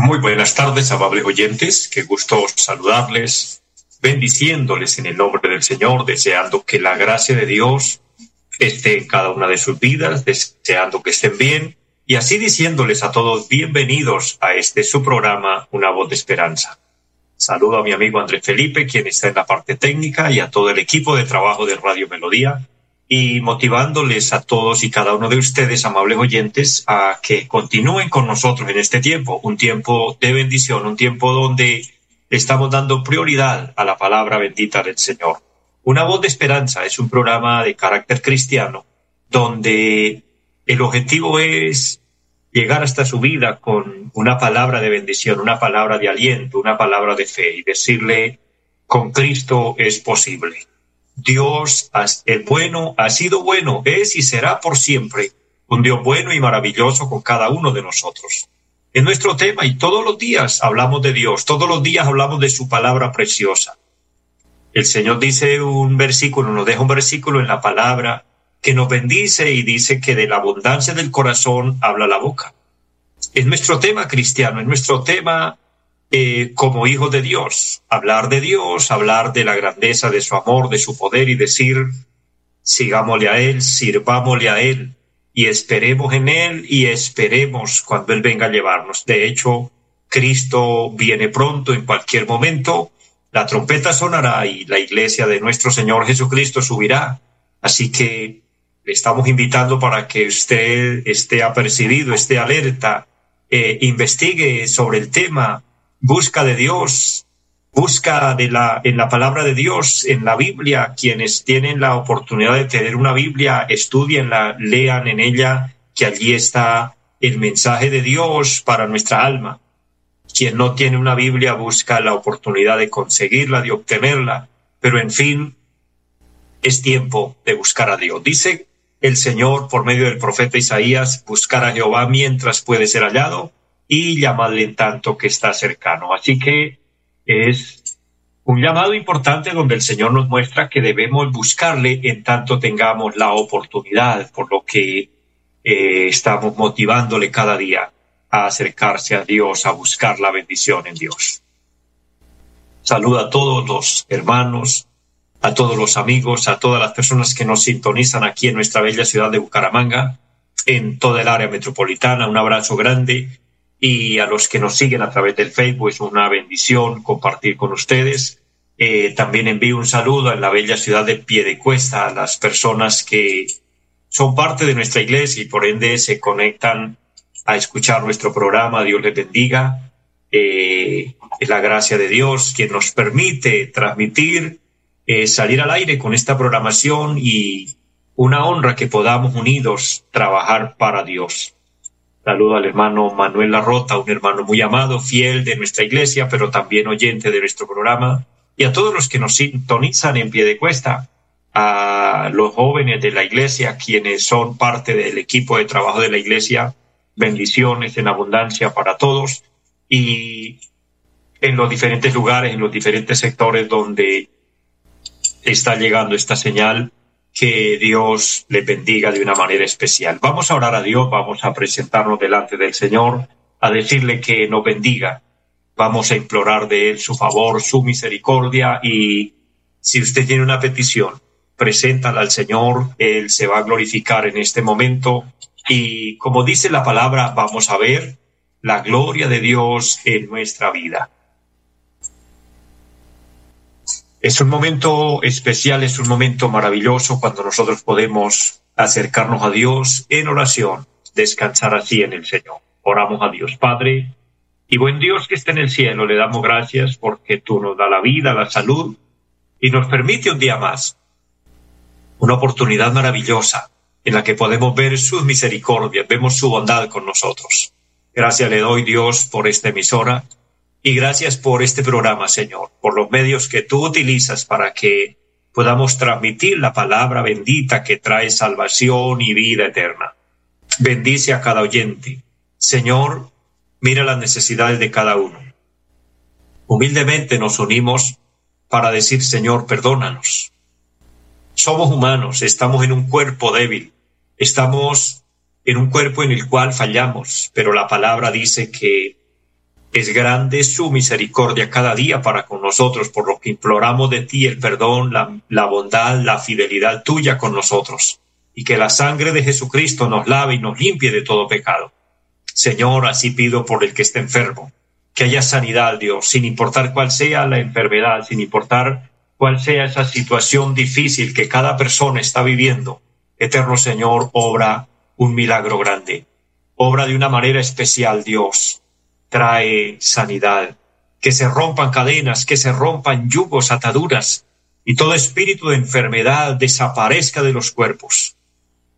Muy buenas tardes, amables oyentes. Qué gusto saludarles bendiciéndoles en el nombre del Señor, deseando que la gracia de Dios esté en cada una de sus vidas, deseando que estén bien y así diciéndoles a todos bienvenidos a este su programa, Una voz de esperanza. Saludo a mi amigo Andrés Felipe, quien está en la parte técnica, y a todo el equipo de trabajo de Radio Melodía, y motivándoles a todos y cada uno de ustedes, amables oyentes, a que continúen con nosotros en este tiempo, un tiempo de bendición, un tiempo donde estamos dando prioridad a la palabra bendita del Señor. Una voz de esperanza es un programa de carácter cristiano donde el objetivo es llegar hasta su vida con una palabra de bendición, una palabra de aliento, una palabra de fe y decirle, con Cristo es posible. Dios es bueno, ha sido bueno, es y será por siempre un Dios bueno y maravilloso con cada uno de nosotros es nuestro tema y todos los días hablamos de Dios, todos los días hablamos de su palabra preciosa. El Señor dice un versículo, nos deja un versículo en la palabra que nos bendice y dice que de la abundancia del corazón habla la boca. Es nuestro tema cristiano, es nuestro tema eh, como hijos de Dios, hablar de Dios, hablar de la grandeza de su amor, de su poder y decir, sigámosle a Él, sirvámosle a Él, y esperemos en Él y esperemos cuando Él venga a llevarnos. De hecho, Cristo viene pronto en cualquier momento, la trompeta sonará y la iglesia de nuestro Señor Jesucristo subirá. Así que le estamos invitando para que usted esté apercibido, esté alerta, eh, investigue sobre el tema, busca de Dios, busca de la, en la palabra de Dios, en la Biblia, quienes tienen la oportunidad de tener una Biblia, estudienla, lean en ella, que allí está el mensaje de Dios para nuestra alma. Quien no tiene una Biblia busca la oportunidad de conseguirla, de obtenerla, pero en fin, es tiempo de buscar a Dios. Dice el Señor por medio del profeta Isaías, buscar a Jehová mientras puede ser hallado y llamarle en tanto que está cercano. Así que es un llamado importante donde el Señor nos muestra que debemos buscarle en tanto tengamos la oportunidad, por lo que eh, estamos motivándole cada día a acercarse a Dios, a buscar la bendición en Dios. Saluda a todos los hermanos, a todos los amigos, a todas las personas que nos sintonizan aquí en nuestra bella ciudad de Bucaramanga, en toda el área metropolitana. Un abrazo grande y a los que nos siguen a través del Facebook es una bendición compartir con ustedes. Eh, también envío un saludo en la bella ciudad de Piedecuesta a las personas que son parte de nuestra iglesia y por ende se conectan a escuchar nuestro programa. Dios les bendiga. Eh, es la gracia de Dios quien nos permite transmitir, eh, salir al aire con esta programación y una honra que podamos unidos trabajar para Dios. Saludo al hermano Manuel Larrota, un hermano muy amado, fiel de nuestra iglesia, pero también oyente de nuestro programa. Y a todos los que nos sintonizan en pie de cuesta, a los jóvenes de la iglesia, quienes son parte del equipo de trabajo de la iglesia, bendiciones en abundancia para todos. Y en los diferentes lugares, en los diferentes sectores donde está llegando esta señal, que Dios le bendiga de una manera especial. Vamos a orar a Dios, vamos a presentarnos delante del Señor, a decirle que nos bendiga. Vamos a implorar de Él su favor, su misericordia y si usted tiene una petición, preséntala al Señor, Él se va a glorificar en este momento y como dice la palabra, vamos a ver la gloria de Dios en nuestra vida. Es un momento especial, es un momento maravilloso cuando nosotros podemos acercarnos a Dios en oración, descansar así en el Señor. Oramos a Dios Padre y buen Dios que está en el cielo, le damos gracias porque tú nos da la vida, la salud y nos permite un día más una oportunidad maravillosa en la que podemos ver sus misericordias, vemos su bondad con nosotros. Gracias le doy Dios por esta emisora y gracias por este programa, Señor, por los medios que tú utilizas para que podamos transmitir la palabra bendita que trae salvación y vida eterna. Bendice a cada oyente. Señor, mira las necesidades de cada uno. Humildemente nos unimos para decir, Señor, perdónanos. Somos humanos, estamos en un cuerpo débil, estamos en un cuerpo en el cual fallamos, pero la palabra dice que es grande su misericordia cada día para con nosotros, por lo que imploramos de ti el perdón, la, la, bondad, la fidelidad tuya con nosotros, y que la sangre de Jesucristo nos lave y nos limpie de todo pecado. Señor, así pido por el que esté enfermo, que haya sanidad, Dios, sin importar cuál sea la enfermedad, sin importar cuál sea esa situación difícil que cada persona está viviendo. Eterno Señor, obra un milagro grande. Obra de una manera especial, Dios. Trae sanidad. Que se rompan cadenas, que se rompan yugos, ataduras, y todo espíritu de enfermedad desaparezca de los cuerpos.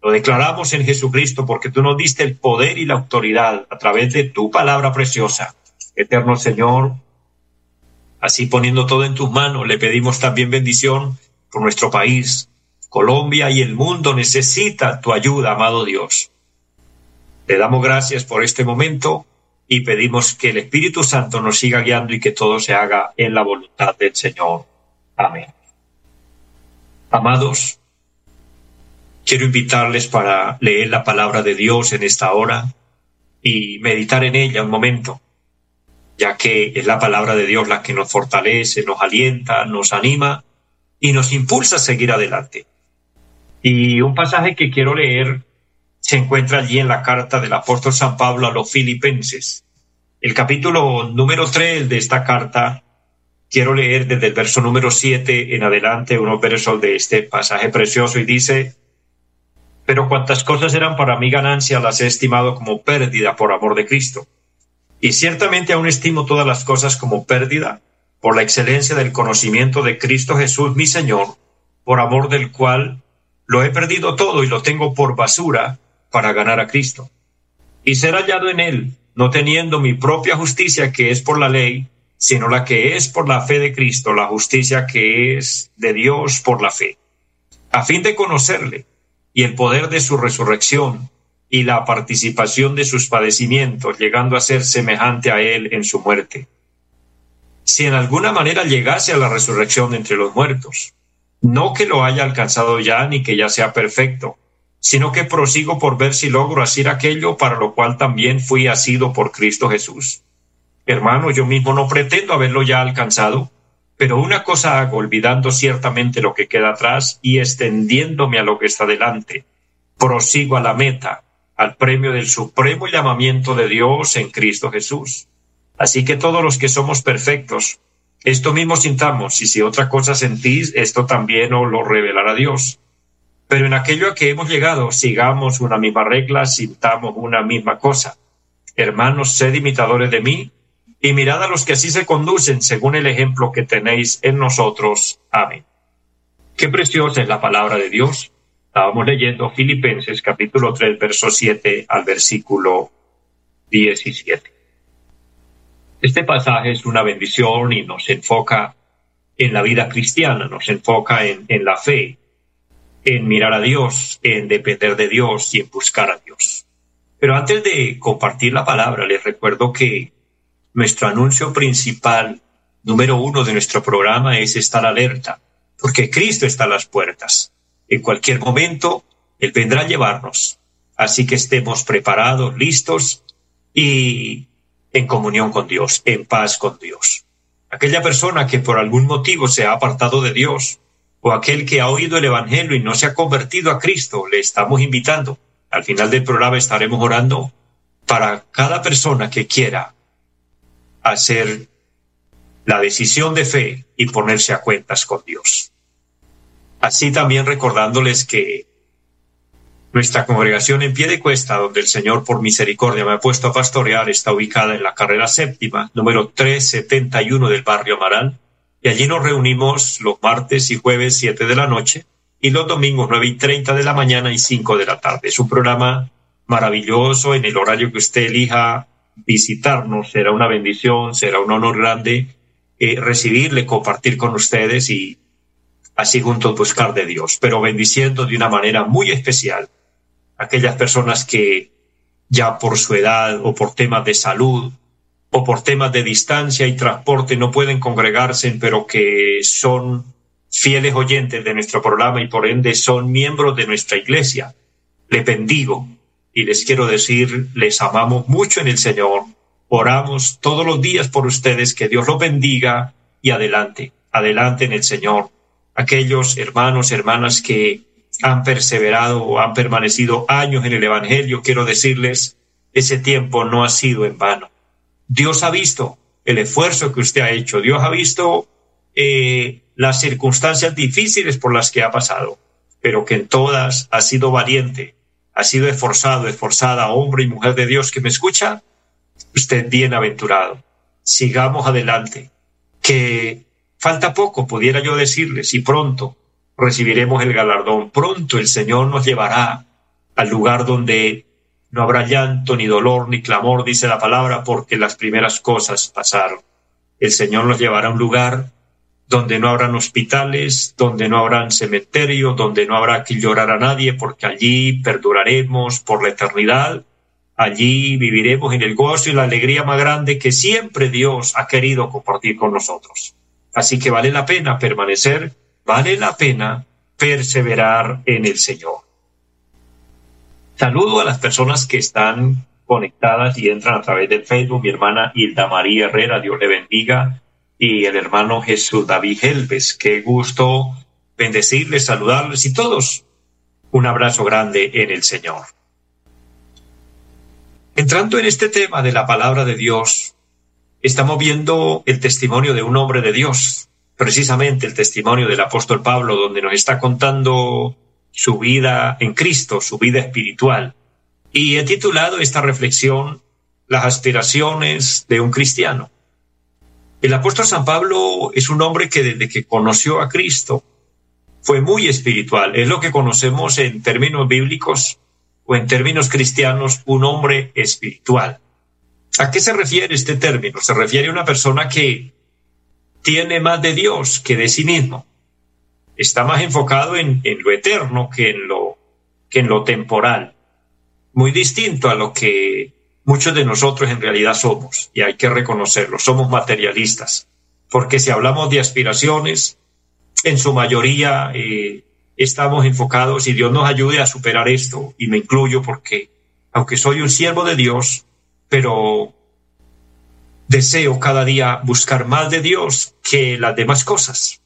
Lo declaramos en Jesucristo porque tú nos diste el poder y la autoridad a través de tu palabra preciosa Eterno Señor, así poniendo todo en tus manos, le pedimos también bendición por nuestro país. Colombia y el mundo necesita tu ayuda, amado Dios. Le damos gracias por este momento y pedimos que el Espíritu Santo nos siga guiando y que todo se haga en la voluntad del Señor. Amén. Amados, quiero invitarles para leer la palabra de Dios en esta hora y meditar en ella un momento ya que es la palabra de Dios la que nos fortalece, nos alienta, nos anima y nos impulsa a seguir adelante. Y un pasaje que quiero leer se encuentra allí en la carta del apóstol San Pablo a los filipenses. El capítulo número 3 de esta carta, quiero leer desde el verso número 7 en adelante unos versos de este pasaje precioso y dice, pero cuantas cosas eran para mi ganancia las he estimado como pérdida por amor de Cristo y ciertamente aún estimo todas las cosas como pérdida por la excelencia del conocimiento de Cristo Jesús mi Señor, por amor del cual lo he perdido todo y lo tengo por basura para ganar a Cristo. Y ser hallado en Él, no teniendo mi propia justicia que es por la ley, sino la que es por la fe de Cristo, la justicia que es de Dios por la fe, a fin de conocerle y el poder de su resurrección y la participación de sus padecimientos, llegando a ser semejante a él en su muerte. Si en alguna manera llegase a la resurrección entre los muertos, no que lo haya alcanzado ya ni que ya sea perfecto, sino que prosigo por ver si logro hacer aquello para lo cual también fui asido por Cristo Jesús. Hermano, yo mismo no pretendo haberlo ya alcanzado, pero una cosa hago, olvidando ciertamente lo que queda atrás y extendiéndome a lo que está delante. Prosigo a la meta, al premio del supremo llamamiento de Dios en Cristo Jesús. Así que todos los que somos perfectos, esto mismo sintamos, y si otra cosa sentís, esto también os lo revelará Dios. Pero en aquello a que hemos llegado, sigamos una misma regla, sintamos una misma cosa. Hermanos, sed imitadores de mí, y mirad a los que así se conducen según el ejemplo que tenéis en nosotros. Amén. Qué preciosa es la palabra de Dios. Estábamos leyendo Filipenses capítulo 3, verso 7 al versículo 17. Este pasaje es una bendición y nos enfoca en la vida cristiana, nos enfoca en, en la fe, en mirar a Dios, en depender de Dios y en buscar a Dios. Pero antes de compartir la palabra, les recuerdo que nuestro anuncio principal, número uno de nuestro programa, es estar alerta, porque Cristo está a las puertas. En cualquier momento, Él vendrá a llevarnos. Así que estemos preparados, listos y en comunión con Dios, en paz con Dios. Aquella persona que por algún motivo se ha apartado de Dios, o aquel que ha oído el Evangelio y no se ha convertido a Cristo, le estamos invitando. Al final del programa estaremos orando para cada persona que quiera hacer la decisión de fe y ponerse a cuentas con Dios. Así también recordándoles que nuestra congregación en pie de cuesta, donde el Señor por misericordia me ha puesto a pastorear, está ubicada en la carrera séptima, número 371 del barrio Amaral, y allí nos reunimos los martes y jueves 7 de la noche y los domingos 9 y 30 de la mañana y 5 de la tarde. Es un programa maravilloso en el horario que usted elija visitarnos. Será una bendición, será un honor grande eh, recibirle, compartir con ustedes y así juntos buscar de Dios, pero bendiciendo de una manera muy especial aquellas personas que ya por su edad o por temas de salud o por temas de distancia y transporte no pueden congregarse, pero que son fieles oyentes de nuestro programa y por ende son miembros de nuestra iglesia. Les bendigo y les quiero decir, les amamos mucho en el Señor. Oramos todos los días por ustedes, que Dios los bendiga y adelante, adelante en el Señor. Aquellos hermanos, hermanas que han perseverado o han permanecido años en el Evangelio, quiero decirles, ese tiempo no ha sido en vano. Dios ha visto el esfuerzo que usted ha hecho, Dios ha visto eh, las circunstancias difíciles por las que ha pasado, pero que en todas ha sido valiente, ha sido esforzado, esforzada, hombre y mujer de Dios que me escucha, usted bienaventurado. Sigamos adelante, que falta poco, pudiera yo decirles, y pronto recibiremos el galardón. Pronto el Señor nos llevará al lugar donde no habrá llanto, ni dolor, ni clamor, dice la palabra, porque las primeras cosas pasaron. El Señor nos llevará a un lugar donde no habrán hospitales, donde no habrán cementerios, donde no habrá que llorar a nadie, porque allí perduraremos por la eternidad, allí viviremos en el gozo y la alegría más grande que siempre Dios ha querido compartir con nosotros. Así que vale la pena permanecer vale la pena perseverar en el Señor. Saludo a las personas que están conectadas y entran a través del Facebook. Mi hermana Hilda María Herrera, Dios le bendiga. Y el hermano Jesús David Helves. Qué gusto bendecirles, saludarles y todos. Un abrazo grande en el Señor. Entrando en este tema de la palabra de Dios, estamos viendo el testimonio de un hombre de Dios, precisamente el testimonio del apóstol Pablo, donde nos está contando su vida en Cristo, su vida espiritual. Y he titulado esta reflexión Las aspiraciones de un cristiano. El apóstol San Pablo es un hombre que desde que conoció a Cristo fue muy espiritual. Es lo que conocemos en términos bíblicos o en términos cristianos, un hombre espiritual. ¿A qué se refiere este término? Se refiere a una persona que tiene más de Dios que de sí mismo. Está más enfocado en, lo eterno que en lo, que en lo temporal. Muy distinto a lo que muchos de nosotros en realidad somos, y hay que reconocerlo, somos materialistas. Porque si hablamos de aspiraciones, en su mayoría eh, estamos enfocados y Dios nos ayude a superar esto, y me incluyo porque, aunque soy un siervo de Dios, pero deseo cada día buscar más de Dios que las demás cosas.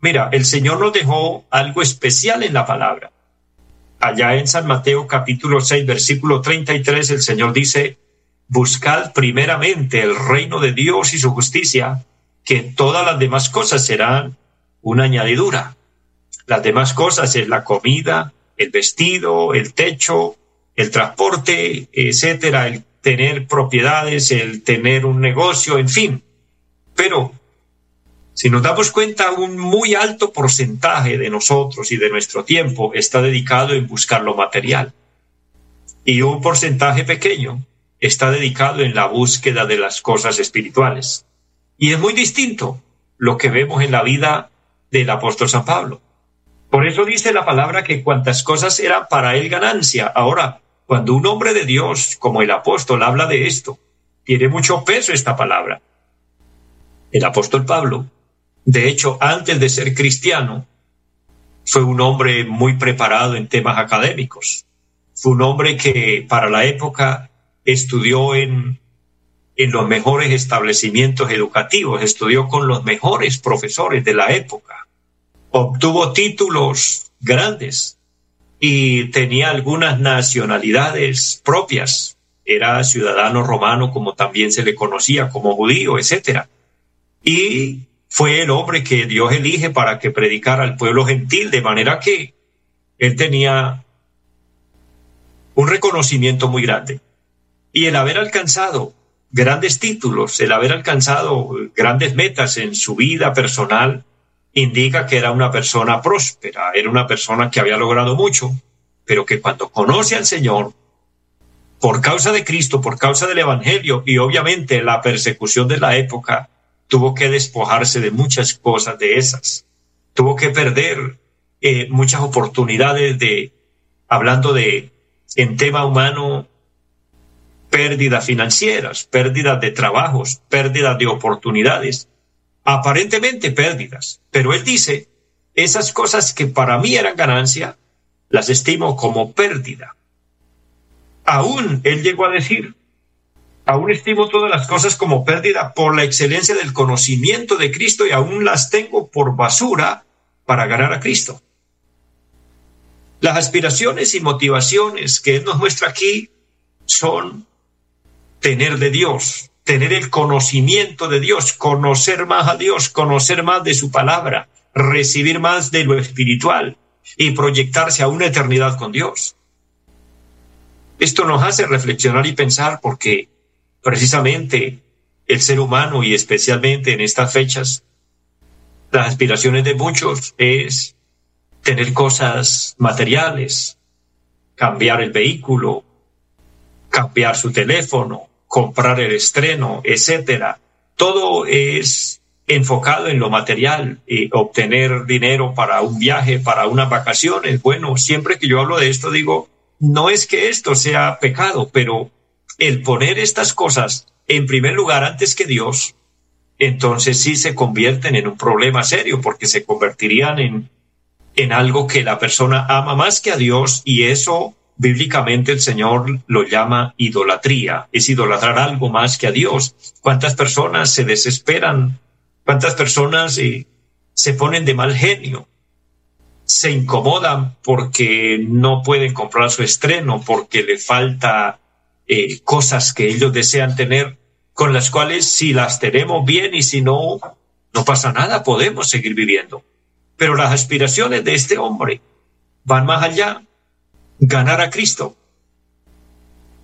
Mira, el Señor nos dejó algo especial en la palabra. Allá en San Mateo capítulo 6, versículo 33, el Señor dice, buscad primeramente el reino de Dios y su justicia, que todas las demás cosas serán una añadidura. Las demás cosas es la comida, el vestido, el techo, el transporte, etcétera, el tener propiedades, el tener un negocio, en fin. Pero si nos damos cuenta, un muy alto porcentaje de nosotros y de nuestro tiempo está dedicado en buscar lo material. Y un porcentaje pequeño está dedicado en la búsqueda de las cosas espirituales. Y es muy distinto lo que vemos en la vida del apóstol San Pablo. Por eso dice la palabra que cuantas cosas eran para él ganancia, ahora cuando un hombre de Dios, como el apóstol, habla de esto, tiene mucho peso esta palabra. El apóstol Pablo, de hecho, antes de ser cristiano, fue un hombre muy preparado en temas académicos. Fue un hombre que para la época estudió en, en los mejores establecimientos educativos, estudió con los mejores profesores de la época, obtuvo títulos grandes y tenía algunas nacionalidades propias. Era ciudadano romano, como también se le conocía, como judío, etc. Y fue el hombre que Dios elige para que predicara al pueblo gentil, de manera que él tenía un reconocimiento muy grande. Y el haber alcanzado grandes títulos, el haber alcanzado grandes metas en su vida personal, indica que era una persona próspera, era una persona que había logrado mucho, pero que cuando conoce al Señor, por causa de Cristo, por causa del Evangelio y obviamente la persecución de la época, tuvo que despojarse de muchas cosas de esas. Tuvo que perder eh, muchas oportunidades de, hablando de, en tema humano, pérdidas financieras, pérdidas de trabajos, pérdidas de oportunidades, aparentemente pérdidas. Pero él dice, esas cosas que para mí eran ganancia, las estimo como pérdida. Aún él llegó a decir, aún estimo todas las cosas como pérdida por la excelencia del conocimiento de Cristo y aún las tengo por basura para ganar a Cristo. Las aspiraciones y motivaciones que Él nos muestra aquí son tener de Dios, tener el conocimiento de Dios, conocer más a Dios, conocer más de su palabra, recibir más de lo espiritual y proyectarse a una eternidad con Dios. Esto nos hace reflexionar y pensar porque precisamente el ser humano y especialmente en estas fechas, las aspiraciones de muchos es tener cosas materiales, cambiar el vehículo, cambiar su teléfono, comprar el estreno, etcétera. Todo es enfocado en lo material, y obtener dinero para un viaje, para unas vacaciones. Bueno, siempre que yo hablo de esto digo, no es que esto sea pecado, pero el poner estas cosas en primer lugar antes que Dios, entonces sí se convierten en un problema serio porque se convertirían en, en algo que la persona ama más que a Dios y eso bíblicamente el Señor lo llama idolatría, es idolatrar algo más que a Dios. ¿Cuántas personas se desesperan? ¿Cuántas personas eh, se ponen de mal genio? Se incomodan porque no pueden comprar su estreno, porque le falta eh, cosas que ellos desean tener, con las cuales si las tenemos bien y si no, no pasa nada, podemos seguir viviendo. Pero las aspiraciones de este hombre van más allá, ganar a Cristo.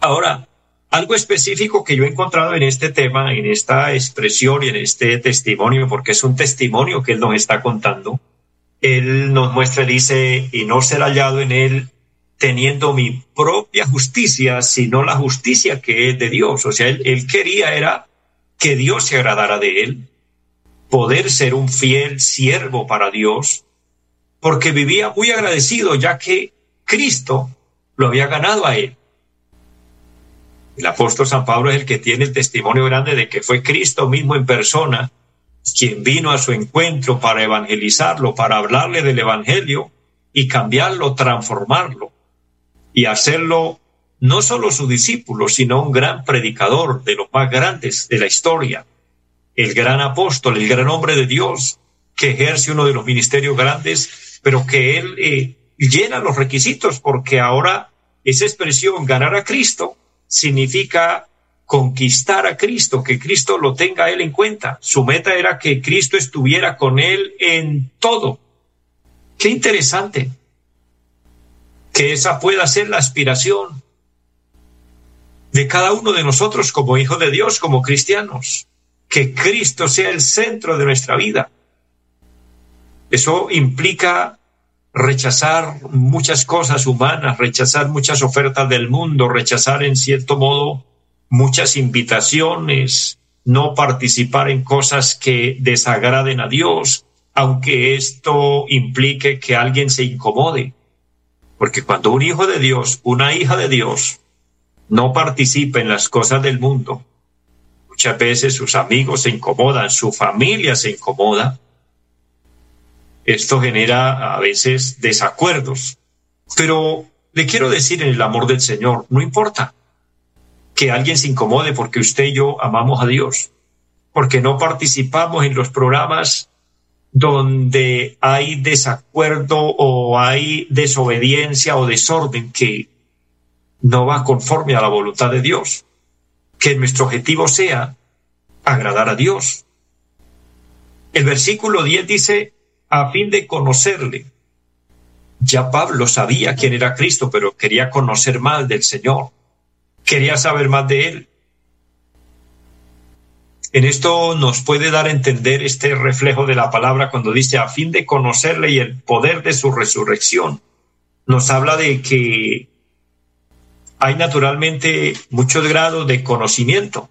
Ahora, algo específico que yo he encontrado en este tema, en esta expresión y en este testimonio, porque es un testimonio que él nos está contando, él nos muestra, dice, y no será hallado en él teniendo mi propia justicia, sino la justicia que es de Dios. O sea, él, quería era que Dios se agradara de él, poder ser un fiel siervo para Dios, porque vivía muy agradecido ya que Cristo lo había ganado a él. El apóstol San Pablo es el que tiene el testimonio grande de que fue Cristo mismo en persona quien vino a su encuentro para evangelizarlo, para hablarle del Evangelio y cambiarlo, transformarlo y hacerlo no solo su discípulo, sino un gran predicador de los más grandes de la historia, el gran apóstol, el gran hombre de Dios, que ejerce uno de los ministerios grandes, pero que él eh, llena los requisitos, porque ahora esa expresión, ganar a Cristo, significa conquistar a Cristo, que Cristo lo tenga él en cuenta. Su meta era que Cristo estuviera con él en todo. Qué interesante que esa pueda ser la aspiración de cada uno de nosotros como hijos de Dios, como cristianos, que Cristo sea el centro de nuestra vida. Eso implica rechazar muchas cosas humanas, rechazar muchas ofertas del mundo, rechazar en cierto modo muchas invitaciones, no participar en cosas que desagraden a Dios, aunque esto implique que alguien se incomode. Porque cuando un hijo de Dios, una hija de Dios, no participa en las cosas del mundo, muchas veces sus amigos se incomodan, su familia se incomoda. Esto genera a veces desacuerdos. Pero le quiero decir en el amor del Señor, no importa que alguien se incomode porque usted y yo amamos a Dios, porque no participamos en los programas donde hay desacuerdo o hay desobediencia o desorden que no va conforme a la voluntad de Dios. Que nuestro objetivo sea agradar a Dios. El versículo 10 dice, a fin de conocerle. Ya Pablo sabía quién era Cristo, pero quería conocer más del Señor. Quería saber más de él. En esto nos puede dar a entender este reflejo de la palabra cuando dice a fin de conocerle y el poder de su resurrección. Nos habla de que hay naturalmente muchos grados de conocimiento.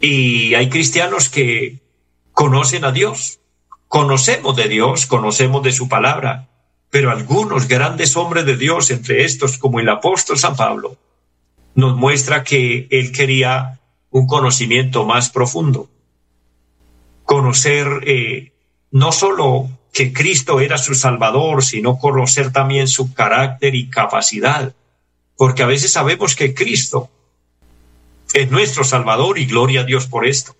Y hay cristianos que conocen a Dios, conocemos de Dios, conocemos de su palabra, pero algunos grandes hombres de Dios, entre estos como el apóstol San Pablo, nos muestra que él quería un conocimiento más profundo. Conocer eh, no solo que Cristo era su Salvador, sino conocer también su carácter y capacidad porque a veces sabemos que Cristo es nuestro Salvador y gloria a Dios por esto.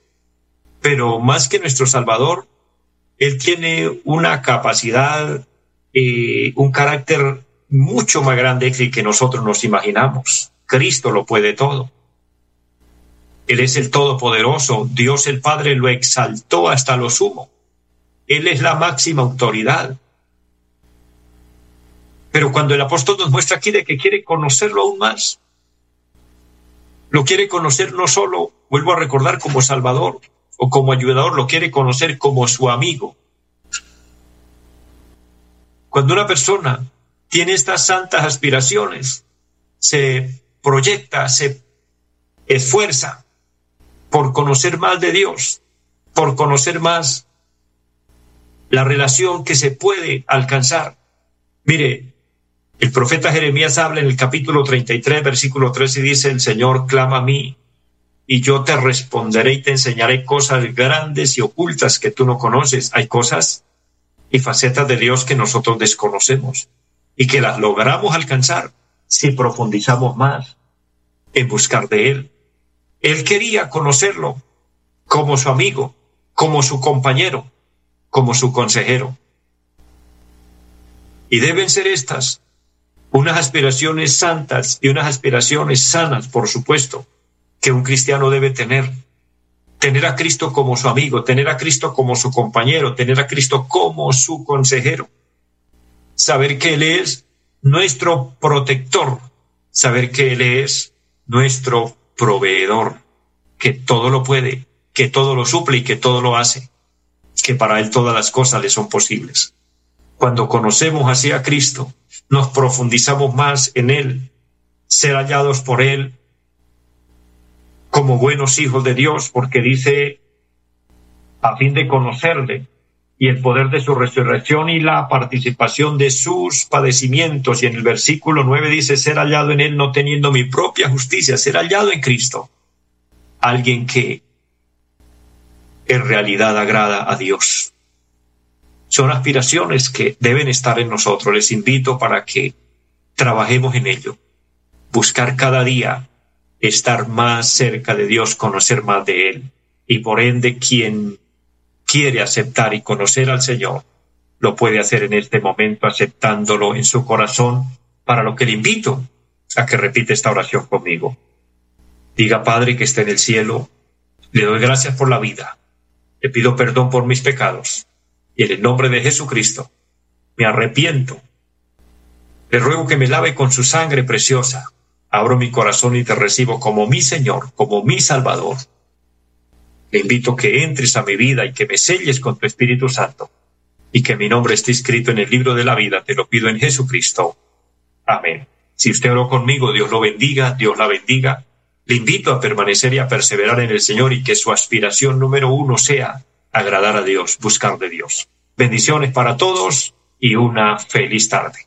Pero más que nuestro Salvador, Él tiene una capacidad, eh, un carácter mucho más grande que nosotros nos imaginamos. Cristo lo puede todo. Él es el Todopoderoso. Dios el Padre lo exaltó hasta lo sumo. Él es la máxima autoridad. Pero cuando el apóstol nos muestra aquí de que quiere conocerlo aún más, lo quiere conocer no solo, vuelvo a recordar, como Salvador o como ayudador, lo quiere conocer como su amigo. Cuando una persona tiene estas santas aspiraciones, se proyecta, se esfuerza por conocer más de Dios, por conocer más la relación que se puede alcanzar. Mire, el profeta Jeremías habla en el capítulo 33, versículo 13 y dice, el Señor clama a mí y yo te responderé y te enseñaré cosas grandes y ocultas que tú no conoces. Hay cosas y facetas de Dios que nosotros desconocemos y que las logramos alcanzar si profundizamos más en buscar de Él. Él quería conocerlo como su amigo, como su compañero, como su consejero. Y deben ser estas unas aspiraciones santas y unas aspiraciones sanas, por supuesto, que un cristiano debe tener. Tener a Cristo como su amigo, tener a Cristo como su compañero, tener a Cristo como su consejero. Saber que Él es nuestro protector, saber que Él es nuestro proveedor, que todo lo puede, que todo lo suple y que todo lo hace, que para Él todas las cosas le son posibles. Cuando conocemos así a Cristo, nos profundizamos más en Él, ser hallados por Él como buenos hijos de Dios, porque dice, a fin de conocerle y el poder de su resurrección y la participación de sus padecimientos. Y en el versículo 9 dice, ser hallado en Él no teniendo mi propia justicia, ser hallado en Cristo. Alguien que en realidad agrada a Dios son aspiraciones que deben estar en nosotros. Les invito para que trabajemos en ello. Buscar cada día estar más cerca de Dios, conocer más de Él. Y por ende, quien quiere aceptar y conocer al Señor, lo puede hacer en este momento aceptándolo en su corazón, para lo que le invito a que repite esta oración conmigo. Diga, Padre que esté en el cielo, le doy gracias por la vida, le pido perdón por mis pecados y en el nombre de Jesucristo me arrepiento. Le ruego que me lave con su sangre preciosa. Abro mi corazón y te recibo como mi Señor, como mi Salvador. Le invito que entres a mi vida y que me selles con tu Espíritu Santo y que mi nombre esté escrito en el libro de la vida. Te lo pido en Jesucristo. Amén. Si usted oró conmigo, Dios lo bendiga, Dios la bendiga. Le invito a permanecer y a perseverar en el Señor y que su aspiración número uno sea agradar a Dios, buscar de Dios. Bendiciones para todos y una feliz tarde.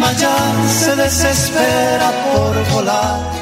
Ya se desespera por volar